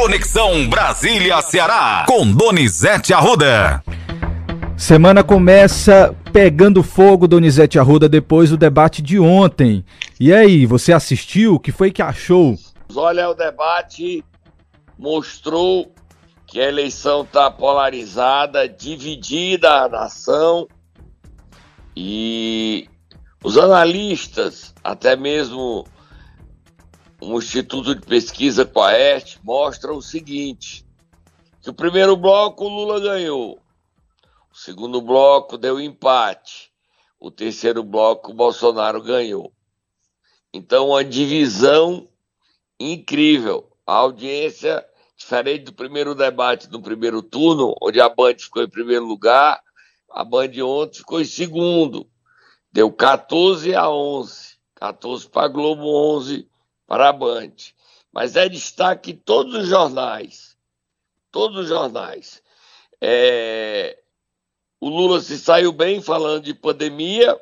Conexão Brasília-Ceará, com Donizete Arruda. Semana começa pegando fogo, Donizete Arruda, depois do debate de ontem. E aí, você assistiu? O que foi que achou? Olha, o debate mostrou que a eleição está polarizada, dividida a nação e os analistas, até mesmo um instituto de pesquisa Coeste, mostra o seguinte: que o primeiro bloco o Lula ganhou, o segundo bloco deu empate, o terceiro bloco o Bolsonaro ganhou. Então, uma divisão incrível. A audiência, diferente do primeiro debate do primeiro turno, onde a Band ficou em primeiro lugar, a Band ontem ficou em segundo. Deu 14 a 11. 14 para a Globo, 11 para a Band. Mas é destaque todos os jornais. Todos os jornais. É... O Lula se saiu bem falando de pandemia,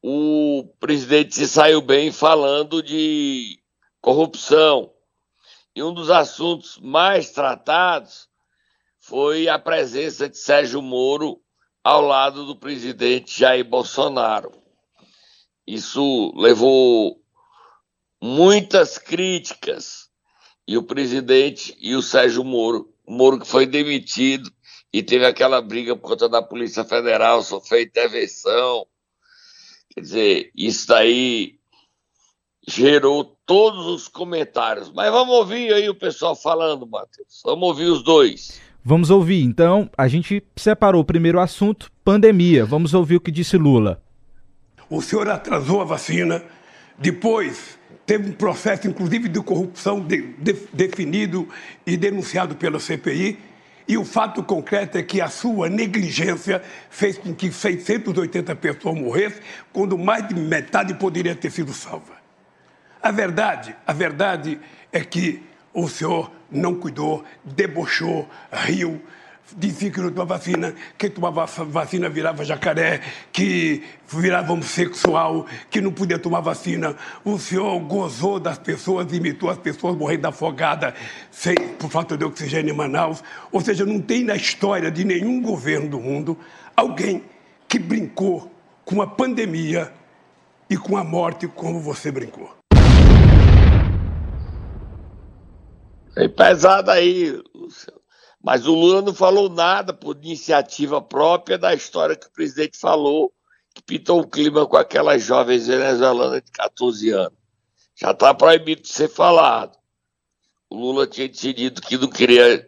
o presidente se saiu bem falando de corrupção. E um dos assuntos mais tratados foi a presença de Sérgio Moro ao lado do presidente Jair Bolsonaro. Isso levou muitas críticas. E o presidente e o Sérgio Moro, o Moro que foi demitido e teve aquela briga por conta da Polícia Federal, sofreu intervenção. Quer dizer, isso daí gerou todos os comentários. Mas vamos ouvir aí o pessoal falando, Matheus. Vamos ouvir os dois. Vamos ouvir. Então, a gente separou o primeiro assunto, pandemia. Vamos ouvir o que disse Lula. O senhor atrasou a vacina, depois teve um processo, inclusive, de corrupção de, de, definido e denunciado pela CPI. E o fato concreto é que a sua negligência fez com que 680 pessoas morressem, quando mais de metade poderia ter sido salva. A verdade, a verdade é que o senhor não cuidou, debochou, riu, dizia que não tomava vacina, quem tomava vacina virava jacaré, que virava homossexual, que não podia tomar vacina. O senhor gozou das pessoas, imitou as pessoas morrendo afogada sem, por falta de oxigênio em Manaus. Ou seja, não tem na história de nenhum governo do mundo alguém que brincou com a pandemia e com a morte como você brincou. Foi pesado aí, Luciano. Mas o Lula não falou nada por iniciativa própria da história que o presidente falou, que pintou o clima com aquelas jovens venezuelanas de 14 anos. Já está proibido de ser falado. O Lula tinha decidido que não queria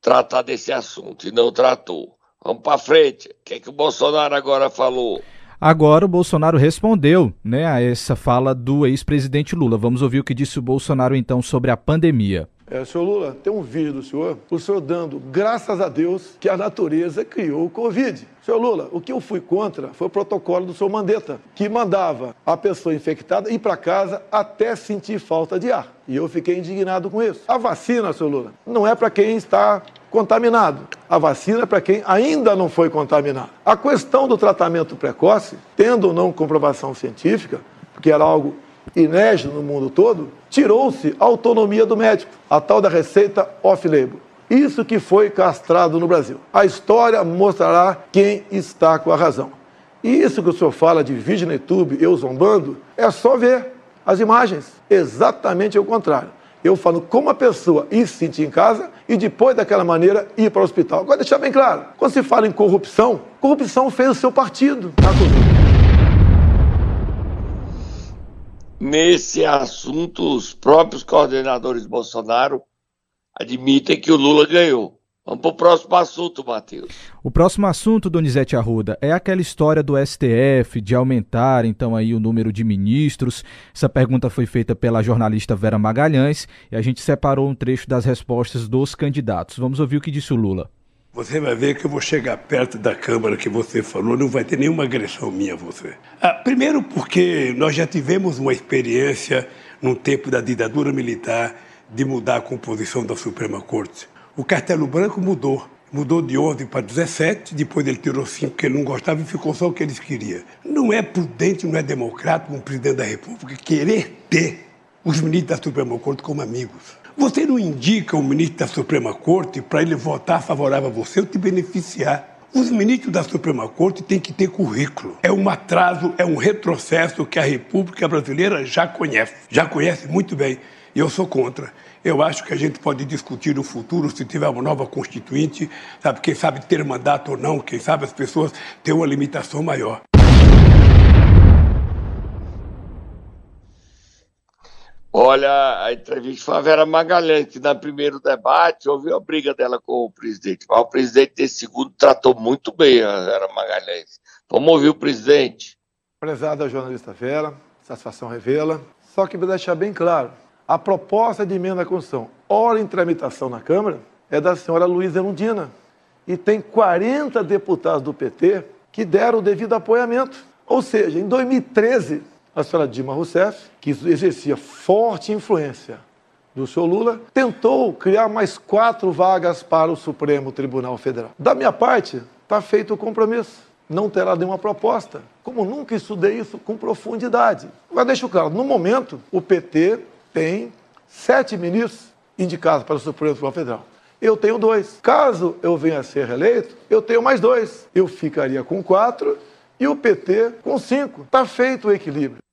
tratar desse assunto e não tratou. Vamos para frente. O que, é que o Bolsonaro agora falou? Agora o Bolsonaro respondeu né, a essa fala do ex-presidente Lula. Vamos ouvir o que disse o Bolsonaro então sobre a pandemia. É, senhor Lula, tem um vídeo do senhor, o senhor dando graças a Deus que a natureza criou o Covid. Senhor Lula, o que eu fui contra foi o protocolo do senhor Mandetta, que mandava a pessoa infectada ir para casa até sentir falta de ar. E eu fiquei indignado com isso. A vacina, senhor Lula, não é para quem está contaminado. A vacina é para quem ainda não foi contaminado. A questão do tratamento precoce, tendo ou não comprovação científica, porque era algo inédito no mundo todo, tirou-se a autonomia do médico, a tal da receita off-label. Isso que foi castrado no Brasil. A história mostrará quem está com a razão. E isso que o senhor fala de vídeo no YouTube, eu zombando, é só ver as imagens. Exatamente o contrário. Eu falo como a pessoa ir se sentir em casa e depois daquela maneira ir para o hospital. Agora deixar bem claro, quando se fala em corrupção, corrupção fez o seu partido na Covid. Nesse assunto, os próprios coordenadores Bolsonaro admitem que o Lula ganhou. Vamos para o próximo assunto, Matheus. O próximo assunto, Donizete Arruda, é aquela história do STF de aumentar então aí o número de ministros. Essa pergunta foi feita pela jornalista Vera Magalhães e a gente separou um trecho das respostas dos candidatos. Vamos ouvir o que disse o Lula. Você vai ver que eu vou chegar perto da Câmara que você falou, não vai ter nenhuma agressão minha a você. Ah, primeiro porque nós já tivemos uma experiência no tempo da ditadura militar de mudar a composição da Suprema Corte. O Castelo Branco mudou. Mudou de 11 para 17, depois ele tirou 5 que ele não gostava e ficou só o que eles queriam. Não é prudente, não é democrático um presidente da República querer ter os ministros da Suprema Corte como amigos. Você não indica o ministro da Suprema Corte para ele votar favorável a você ou te beneficiar. Os ministros da Suprema Corte têm que ter currículo. É um atraso, é um retrocesso que a República Brasileira já conhece, já conhece muito bem. E eu sou contra. Eu acho que a gente pode discutir no futuro, se tiver uma nova constituinte, sabe, quem sabe ter mandato ou não, quem sabe as pessoas ter uma limitação maior. Olha, a entrevista foi a Vera Magalhães, que no primeiro debate houve a briga dela com o presidente. Mas o presidente desse segundo tratou muito bem a Vera Magalhães. Vamos ouvir o presidente. Prezada jornalista Vera, satisfação revela. Só que para deixar bem claro, a proposta de emenda à Constituição, ora em tramitação na Câmara, é da senhora Luísa Erundina. E tem 40 deputados do PT que deram o devido apoiamento. Ou seja, em 2013, a senhora Dilma Rousseff, que exercia forte influência do senhor Lula, tentou criar mais quatro vagas para o Supremo Tribunal Federal. Da minha parte, está feito o compromisso. Não terá nenhuma proposta. Como nunca estudei isso com profundidade. Mas deixo claro, no momento, o PT tem sete ministros indicados para o Supremo Tribunal Federal. Eu tenho dois. Caso eu venha a ser reeleito, eu tenho mais dois. Eu ficaria com quatro e o PT com cinco. Está feito o equilíbrio.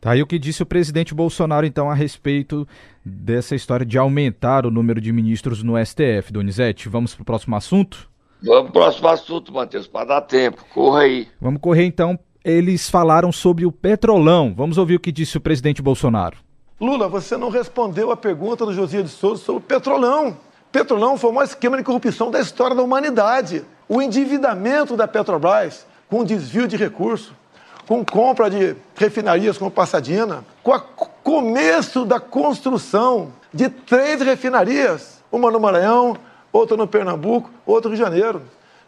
Tá aí o que disse o presidente Bolsonaro, então, a respeito dessa história de aumentar o número de ministros no STF. Donizete, vamos para o próximo assunto? Vamos pro próximo assunto, Matheus, para dar tempo. Corra aí. Vamos correr, então. Eles falaram sobre o petrolão. Vamos ouvir o que disse o presidente Bolsonaro. Lula, você não respondeu a pergunta do Josias de Souza sobre o petrolão. Petrolão foi o maior esquema de corrupção da história da humanidade. O endividamento da Petrobras com desvio de recursos, com compra de refinarias como Passadina, com o começo da construção de três refinarias, uma no Maranhão, outra no Pernambuco, outra no Rio de Janeiro.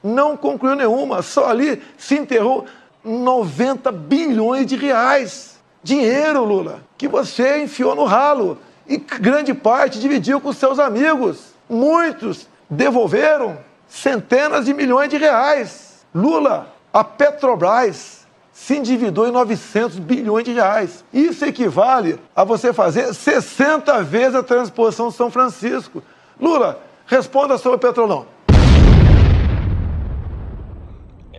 Não concluiu nenhuma, só ali se enterrou 90 bilhões de reais. Dinheiro, Lula, que você enfiou no ralo e grande parte dividiu com seus amigos. Muitos devolveram centenas de milhões de reais. Lula, a Petrobras se endividou em 900 bilhões de reais. Isso equivale a você fazer 60 vezes a transposição de São Francisco. Lula, responda sobre o petrolão.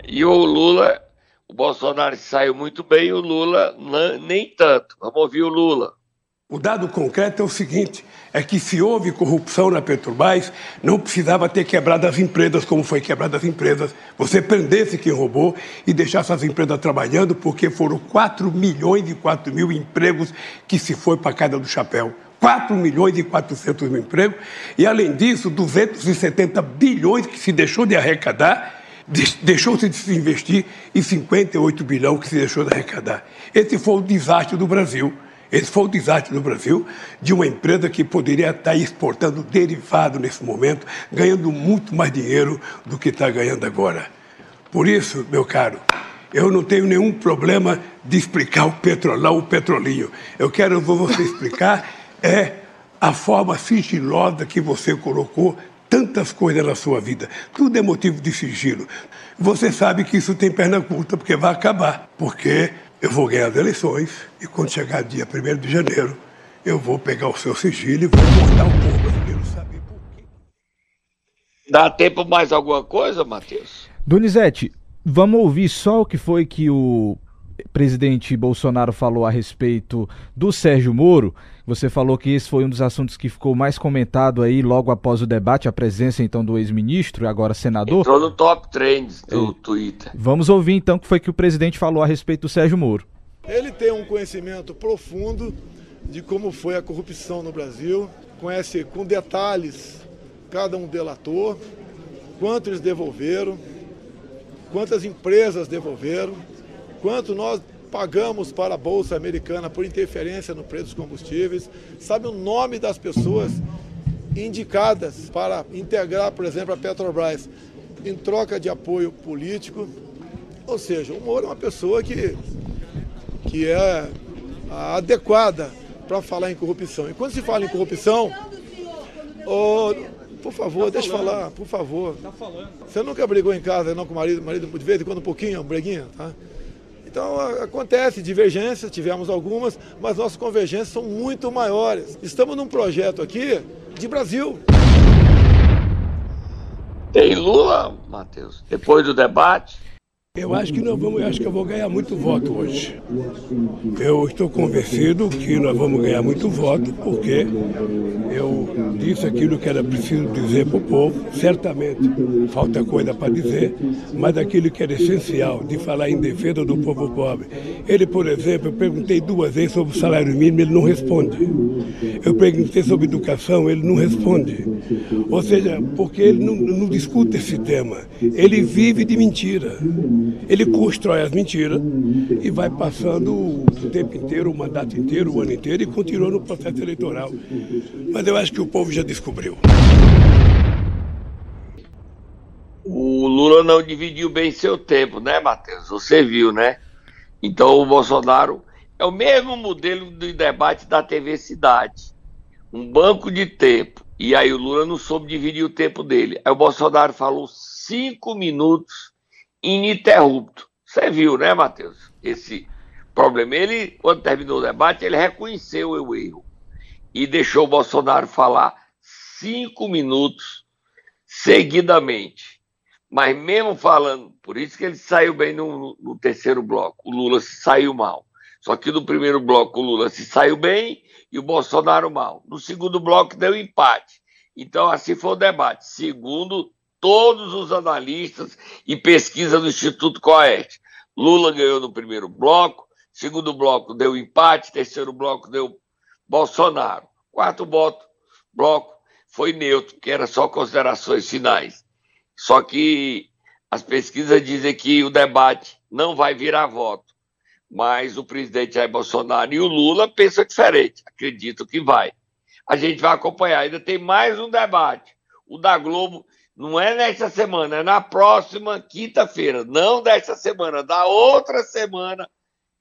E o Lula, o Bolsonaro saiu muito bem, o Lula nem tanto. Vamos ouvir o Lula. O dado concreto é o seguinte: é que se houve corrupção na Petrobras, não precisava ter quebrado as empresas como foi quebrado as empresas. Você prendesse quem roubou e deixasse as empresas trabalhando, porque foram 4 milhões e 4 mil empregos que se foi para a casa do chapéu. 4 milhões e 400 mil empregos, e além disso, 270 bilhões que se deixou de arrecadar, deixou-se de se investir e 58 bilhões que se deixou de arrecadar. Esse foi o desastre do Brasil. Esse foi o desastre no Brasil de uma empresa que poderia estar exportando derivado nesse momento, ganhando muito mais dinheiro do que está ganhando agora. Por isso, meu caro, eu não tenho nenhum problema de explicar o petrolão, o petrolinho. Eu quero você explicar é a forma sigilosa que você colocou tantas coisas na sua vida. Tudo é motivo de sigilo. Você sabe que isso tem perna curta, porque vai acabar. Porque eu vou ganhar as eleições e quando chegar dia 1 de janeiro, eu vou pegar o seu sigilo e vou cortar o povo brasileiro saber por quê. Dá tempo mais alguma coisa, Matheus? Donizete, vamos ouvir só o que foi que o presidente Bolsonaro falou a respeito do Sérgio Moro. Você falou que esse foi um dos assuntos que ficou mais comentado aí logo após o debate, a presença então do ex-ministro e agora senador. Entrou no top trends do é. Twitter. Vamos ouvir então o que foi que o presidente falou a respeito do Sérgio Moro. Ele tem um conhecimento profundo de como foi a corrupção no Brasil, conhece com detalhes cada um delator, quanto eles devolveram, quantas empresas devolveram, quanto nós pagamos para a Bolsa Americana por interferência no preço dos combustíveis, sabe o nome das pessoas indicadas para integrar, por exemplo, a Petrobras em troca de apoio político. Ou seja, o Moro é uma pessoa que, que é adequada para falar em corrupção. E quando se fala em corrupção, oh, por favor, tá deixa eu falar, por favor. Tá falando. Você nunca brigou em casa não com o marido, marido de vez em quando um pouquinho, um breguinha, tá? Então acontece divergências, tivemos algumas, mas nossas convergências são muito maiores. Estamos num projeto aqui de Brasil. Tem Lula, Matheus, depois do debate? Eu acho que nós vamos, eu acho que eu vou ganhar muito voto hoje. Eu estou convencido que nós vamos ganhar muito voto, porque eu disse aquilo que era preciso dizer para o povo. Certamente falta coisa para dizer, mas aquilo que era essencial de falar em defesa do povo pobre. Ele, por exemplo, eu perguntei duas vezes sobre o salário mínimo, ele não responde. Eu perguntei sobre educação, ele não responde. Ou seja, porque ele não, não discute esse tema. Ele vive de mentira. Ele constrói as mentiras e vai passando o tempo inteiro, o mandato inteiro, o ano inteiro e continua no processo eleitoral. Mas eu acho que o povo já descobriu. O Lula não dividiu bem seu tempo, né, Matheus? Você viu, né? Então o Bolsonaro é o mesmo modelo do debate da TV Cidade. Um banco de tempo. E aí o Lula não soube dividir o tempo dele. Aí o Bolsonaro falou cinco minutos ininterrupto. Você viu, né, Matheus? Esse problema. Ele, quando terminou o debate, ele reconheceu o erro e deixou o Bolsonaro falar cinco minutos seguidamente. Mas mesmo falando, por isso que ele saiu bem no, no terceiro bloco, o Lula se saiu mal. Só que no primeiro bloco o Lula se saiu bem e o Bolsonaro mal. No segundo bloco deu empate. Então assim foi o debate. Segundo todos os analistas e pesquisa do Instituto Coeste. Lula ganhou no primeiro bloco, segundo bloco deu empate, terceiro bloco deu Bolsonaro. Quarto bloco, bloco foi neutro, que era só considerações finais. Só que as pesquisas dizem que o debate não vai virar voto. Mas o presidente Jair Bolsonaro e o Lula pensam diferente, acreditam que vai. A gente vai acompanhar. Ainda tem mais um debate. O da Globo não é nesta semana, é na próxima quinta-feira. Não desta semana, da outra semana,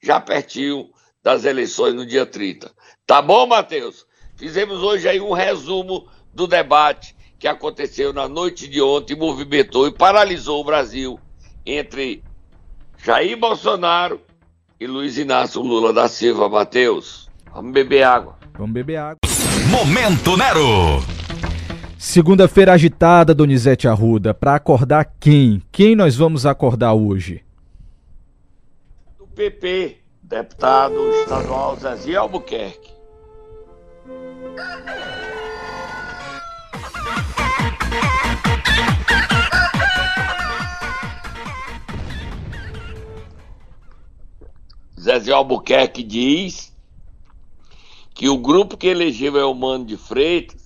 já pertinho das eleições no dia 30. Tá bom, Matheus? Fizemos hoje aí um resumo do debate que aconteceu na noite de ontem, movimentou e paralisou o Brasil entre Jair Bolsonaro e Luiz Inácio Lula da Silva. Matheus, vamos beber água. Vamos beber água. Momento Nero. Segunda-feira agitada, Donizete Arruda. Para acordar quem? Quem nós vamos acordar hoje? Do PP, deputado estadual Zezinho Albuquerque. Zezé Albuquerque diz que o grupo que elegeu é o Mano de Freitas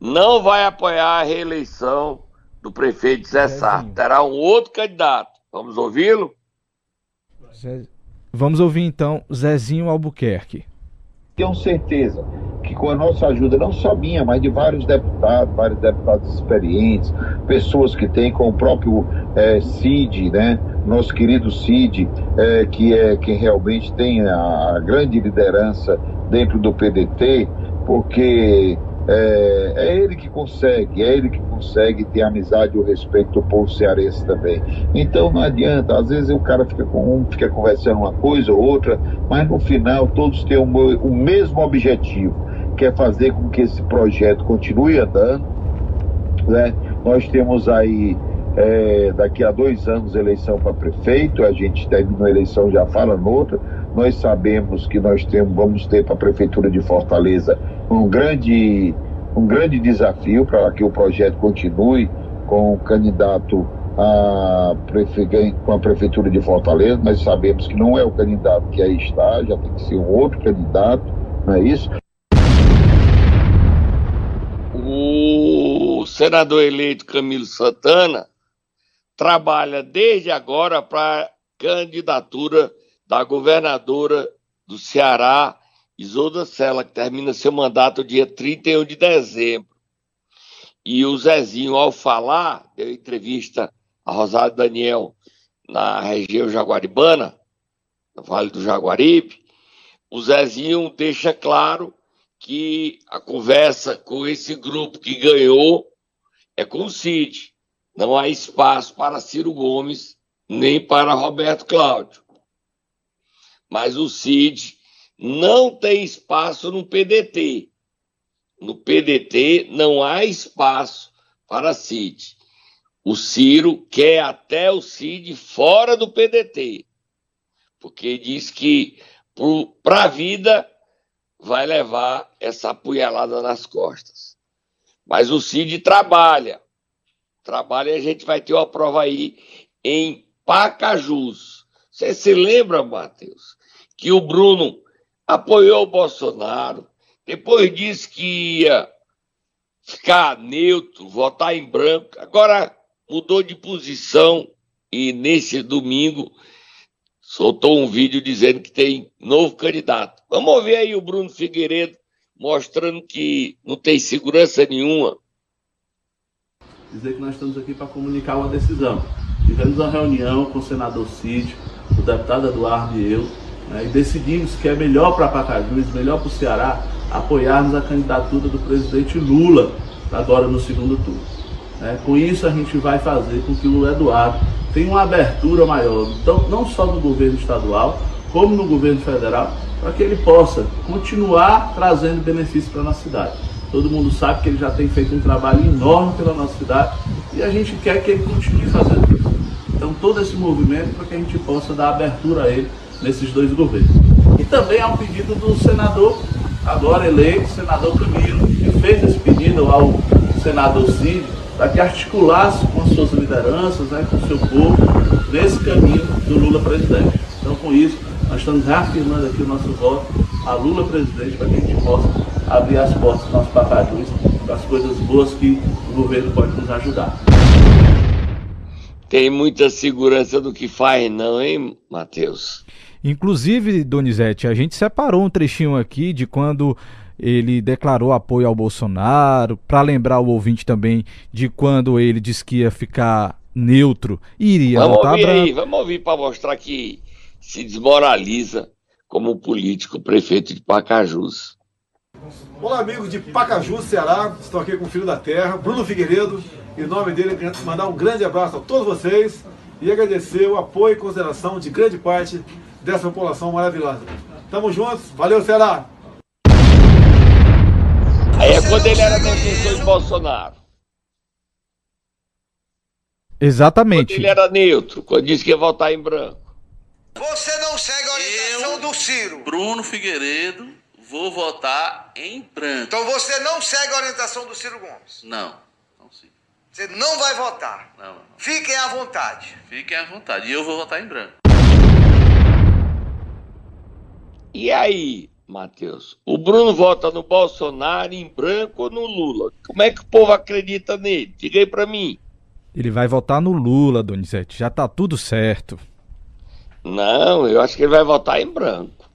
não vai apoiar a reeleição do prefeito Zé Sarto. Terá um outro candidato. Vamos ouvi-lo? Zé... Vamos ouvir então Zezinho Albuquerque. Tenho certeza que com a nossa ajuda, não só minha, mas de vários deputados, vários deputados experientes, pessoas que têm com o próprio é, Cid, né? Nosso querido Cid, é, que é quem realmente tem a, a grande liderança dentro do PDT, porque é, é, ele que consegue, é ele que consegue ter amizade e o respeito do povo cearense também. Então não adianta, às vezes o cara fica com um, fica conversando uma coisa ou outra, mas no final todos têm o, o mesmo objetivo, que é fazer com que esse projeto continue andando. Né? Nós temos aí é, daqui a dois anos eleição para prefeito, a gente terminou a eleição, já fala noutra. Nós sabemos que nós temos, vamos ter para a prefeitura de Fortaleza um grande, um grande desafio para que o projeto continue com o candidato a prefe... com a prefeitura de Fortaleza. Nós sabemos que não é o candidato que aí está, já tem que ser um outro candidato, não é isso? O senador eleito Camilo Santana trabalha desde agora para candidatura da governadora do Ceará, Isolda Sela, que termina seu mandato dia 31 de dezembro. E o Zezinho, ao falar, deu entrevista a Rosário Daniel na região jaguaribana, no Vale do Jaguaribe, o Zezinho deixa claro que a conversa com esse grupo que ganhou é com o Cid. Não há espaço para Ciro Gomes nem para Roberto Cláudio. mas o Cid não tem espaço no PDT. No PDT não há espaço para Cid. O Ciro quer até o Cid fora do PDT, porque diz que para a vida vai levar essa apunhalada nas costas. Mas o Cid trabalha, trabalha e a gente vai ter uma prova aí em Pacajus. Você se lembra, Matheus, que o Bruno apoiou o Bolsonaro, depois disse que ia ficar neutro, votar em branco. Agora mudou de posição e nesse domingo soltou um vídeo dizendo que tem novo candidato. Vamos ver aí o Bruno Figueiredo mostrando que não tem segurança nenhuma. Dizer que nós estamos aqui para comunicar uma decisão. Tivemos uma reunião com o senador Cid, o deputado Eduardo e eu, né, e decidimos que é melhor para Pacajus, melhor para o Ceará, apoiarmos a candidatura do presidente Lula agora no segundo turno. Né? Com isso, a gente vai fazer com que o Eduardo tenha uma abertura maior, então, não só no governo estadual, como no governo federal, para que ele possa continuar trazendo benefícios para a nossa cidade. Todo mundo sabe que ele já tem feito um trabalho enorme pela nossa cidade e a gente quer que ele continue fazendo isso. Então, todo esse movimento para que a gente possa dar abertura a ele nesses dois governos. E também há um pedido do senador, agora eleito, senador Camilo, que fez esse pedido ao senador Cid, para que articulasse com as suas lideranças, né, com o seu povo, nesse caminho do Lula presidente. Então, com isso, nós estamos reafirmando aqui o nosso voto a Lula presidente, para que a gente possa abrir as portas dos nossos papagaios para as coisas boas que o governo pode nos ajudar. Tem muita segurança do que faz, não, hein, Matheus? Inclusive, Donizete, a gente separou um trechinho aqui de quando ele declarou apoio ao Bolsonaro, para lembrar o ouvinte também de quando ele disse que ia ficar neutro e iria vamos votar ouvir aí, Vamos ouvir para mostrar que se desmoraliza como político prefeito de Pacajus. Olá, amigos de Pacajus, Ceará. Estou aqui com o filho da terra, Bruno Figueiredo. Em nome dele, mandar um grande abraço a todos vocês e agradecer o apoio e consideração de grande parte dessa população maravilhosa. Tamo juntos, valeu Ceará! Aí é quando ele era defensor de Bolsonaro. Exatamente. Quando ele era neutro, quando disse que ia votar em branco. Você não segue a orientação Eu, do Ciro. Bruno Figueiredo, vou votar em branco. Então você não segue a orientação do Ciro Gomes. Não, não sim. Você não vai votar. Não, não. Fiquem à vontade. Fiquem à vontade. E eu vou votar em branco. E aí, Matheus? O Bruno vota no Bolsonaro, em branco ou no Lula? Como é que o povo acredita nele? Diga aí pra mim. Ele vai votar no Lula, Donizete. Já tá tudo certo. Não, eu acho que ele vai votar em branco.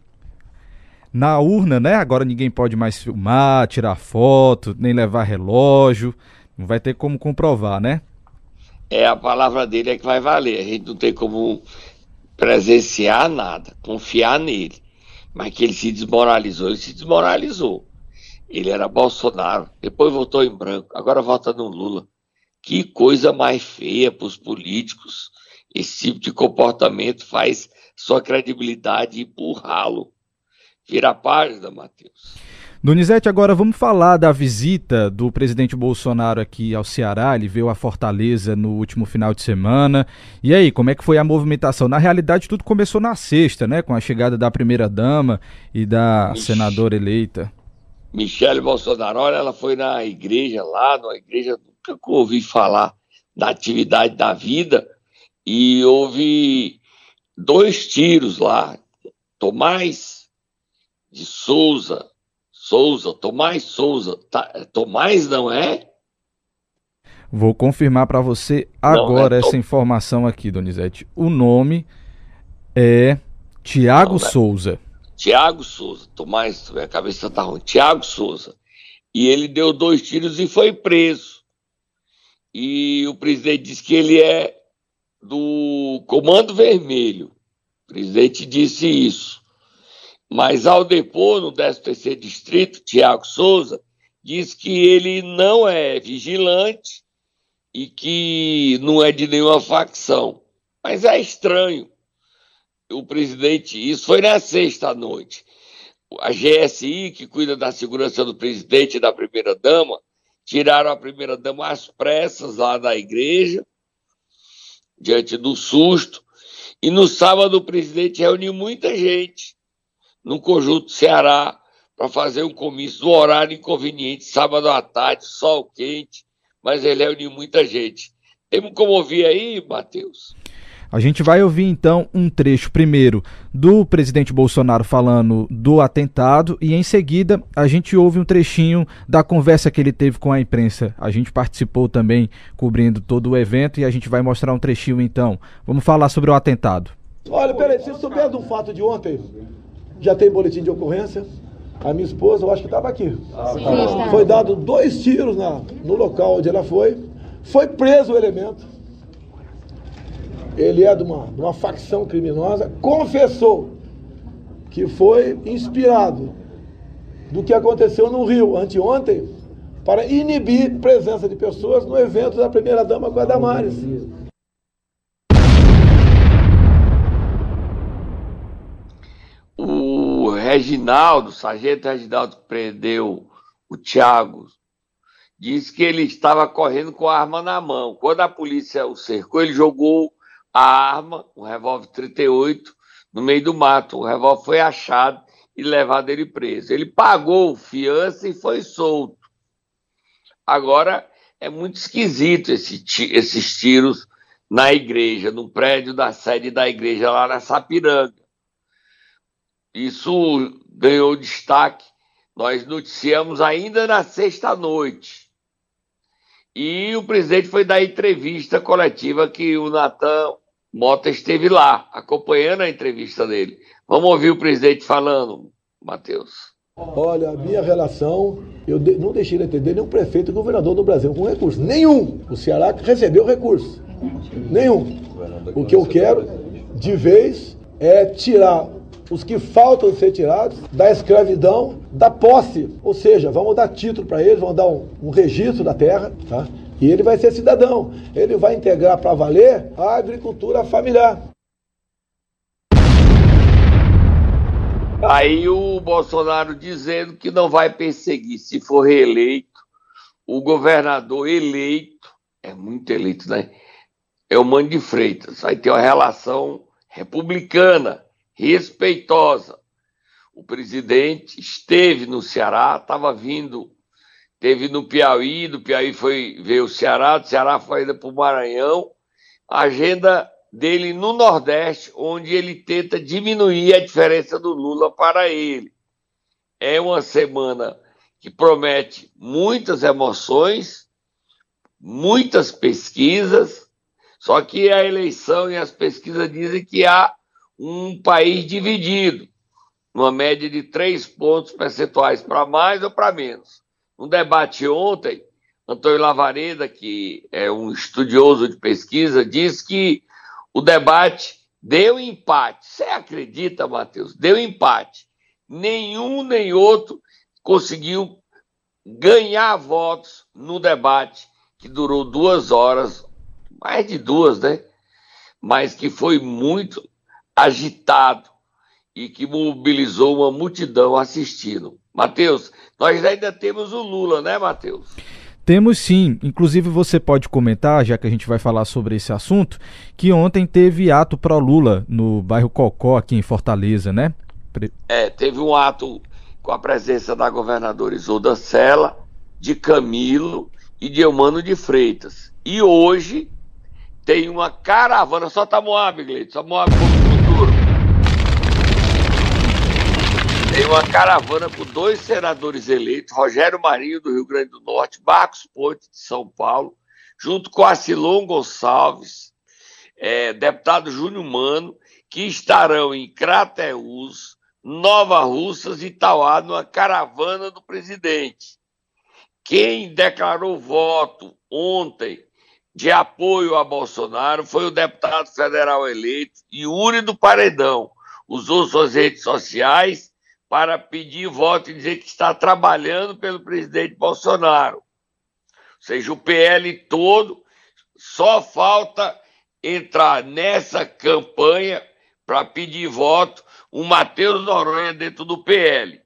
Na urna, né? Agora ninguém pode mais filmar, tirar foto, nem levar relógio. Não vai ter como comprovar, né? É a palavra dele é que vai valer. A gente não tem como presenciar nada, confiar nele. Mas que ele se desmoralizou, ele se desmoralizou. Ele era Bolsonaro, depois votou em branco, agora vota no Lula. Que coisa mais feia para os políticos. Esse tipo de comportamento faz sua credibilidade ralo. Vira a página, Matheus. Donizete, agora vamos falar da visita do presidente Bolsonaro aqui ao Ceará. Ele veio a Fortaleza no último final de semana. E aí, como é que foi a movimentação? Na realidade, tudo começou na sexta, né? Com a chegada da primeira-dama e da Ixi. senadora eleita. Michele Bolsonaro, olha, ela foi na igreja lá, numa igreja, nunca ouvi falar da atividade da vida, e houve dois tiros lá. Tomás de Souza, Souza, Tomás Souza, tá, Tomás não é? Vou confirmar para você Não, agora é essa informação aqui, Donizete. O nome é Tiago né? Souza. Tiago Souza, Tomás, minha cabeça tá ruim, Tiago Souza. E ele deu dois tiros e foi preso. E o presidente disse que ele é do Comando Vermelho. O presidente disse isso. Mas ao depor no 13º Distrito, Tiago Souza diz que ele não é vigilante e que não é de nenhuma facção. Mas é estranho o presidente, isso foi na sexta noite. A GSI, que cuida da segurança do presidente e da primeira-dama, tiraram a primeira-dama às pressas lá da igreja, diante do susto. E no sábado o presidente reuniu muita gente no conjunto Ceará para fazer um comício no horário inconveniente, sábado à tarde, sol quente, mas ele reuniu muita gente. Temos como ouvir aí, Matheus? A gente vai ouvir então um trecho primeiro do presidente Bolsonaro falando do atentado e em seguida a gente ouve um trechinho da conversa que ele teve com a imprensa. A gente participou também cobrindo todo o evento e a gente vai mostrar um trechinho então. Vamos falar sobre o atentado. Olha, peraí, se souber do fato de ontem, já tem boletim de ocorrência. A minha esposa, eu acho que estava aqui. Foi dado dois tiros na, no local onde ela foi. Foi preso o elemento ele é de uma, de uma facção criminosa, confessou que foi inspirado do que aconteceu no Rio anteontem para inibir presença de pessoas no evento da primeira-dama Guadamares. O Reginaldo, sargento Reginaldo que prendeu o Tiago, disse que ele estava correndo com a arma na mão. Quando a polícia o cercou, ele jogou a arma, um revólver 38, no meio do mato. O revólver foi achado e levado ele preso. Ele pagou fiança e foi solto. Agora é muito esquisito esse, esses tiros na igreja, no prédio da sede da igreja lá na Sapiranga. Isso ganhou destaque. Nós noticiamos ainda na sexta noite. E o presidente foi dar entrevista coletiva que o Natan Mota esteve lá, acompanhando a entrevista dele. Vamos ouvir o presidente falando, Matheus. Olha, a minha relação, eu não deixei de entender nenhum prefeito e governador do Brasil com recurso. Nenhum. O Ceará recebeu recurso. Nenhum. O que eu quero, de vez, é tirar os que faltam ser tirados da escravidão, da posse. Ou seja, vamos dar título para eles, vamos dar um, um registro da terra, tá? E ele vai ser cidadão. Ele vai integrar para valer a agricultura familiar. Aí o Bolsonaro dizendo que não vai perseguir, se for reeleito, o governador eleito, é muito eleito, né? É o Mano de Freitas. Vai ter uma relação republicana, respeitosa. O presidente esteve no Ceará, estava vindo teve no Piauí, do Piauí foi ver o Ceará, do Ceará foi ainda para o Maranhão. A agenda dele no Nordeste, onde ele tenta diminuir a diferença do Lula para ele. É uma semana que promete muitas emoções, muitas pesquisas, só que a eleição e as pesquisas dizem que há um país dividido, numa média de três pontos percentuais para mais ou para menos. No debate ontem, Antônio Lavareda, que é um estudioso de pesquisa, diz que o debate deu empate. Você acredita, Matheus? Deu empate. Nenhum nem outro conseguiu ganhar votos no debate que durou duas horas, mais de duas, né? Mas que foi muito agitado e que mobilizou uma multidão assistindo. Matheus, nós ainda temos o Lula, né, Matheus? Temos sim. Inclusive, você pode comentar, já que a gente vai falar sobre esse assunto, que ontem teve ato pro Lula no bairro Cocó, aqui em Fortaleza, né? É, teve um ato com a presença da governadora Isolda Sela, de Camilo e de Eumano de Freitas. E hoje tem uma caravana, só tá Moab, Gleito, só Moab Tem uma caravana com dois senadores eleitos, Rogério Marinho, do Rio Grande do Norte, Marcos Ponte, de São Paulo, junto com Acilon Gonçalves, é, deputado Júnior Mano, que estarão em Crateús, Nova Russas e Itauá, numa caravana do presidente. Quem declarou voto ontem de apoio a Bolsonaro foi o deputado federal eleito Yuri do Paredão. Usou suas redes sociais para pedir voto e dizer que está trabalhando pelo presidente Bolsonaro. Ou seja, o PL todo só falta entrar nessa campanha para pedir voto, o Matheus Noronha dentro do PL.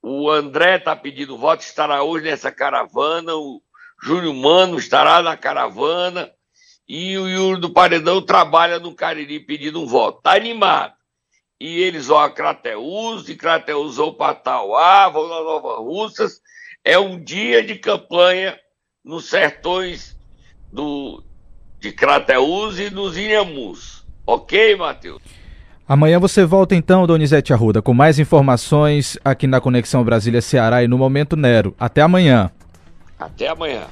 O André está pedindo voto, estará hoje nessa caravana, o Júlio Mano estará na caravana e o Yuri do Paredão trabalha no Cariri pedindo um voto. Está animado. E eles vão a Crateus, de Crateus vão para Tauá, vão na Nova Russas. É um dia de campanha nos sertões do, de Crateus e nos Inhamus. Ok, Matheus? Amanhã você volta então, Donizete Arruda, com mais informações aqui na Conexão Brasília-Ceará e no Momento Nero. Até amanhã. Até amanhã.